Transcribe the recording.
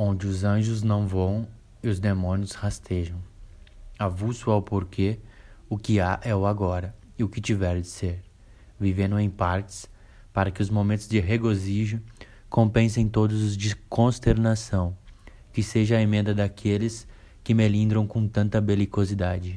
onde os anjos não voam e os demônios rastejam. Avulso é ao porquê, o que há é o agora e o que tiver de ser, vivendo em partes, para que os momentos de regozijo compensem todos os de consternação, que seja a emenda daqueles que melindram com tanta belicosidade.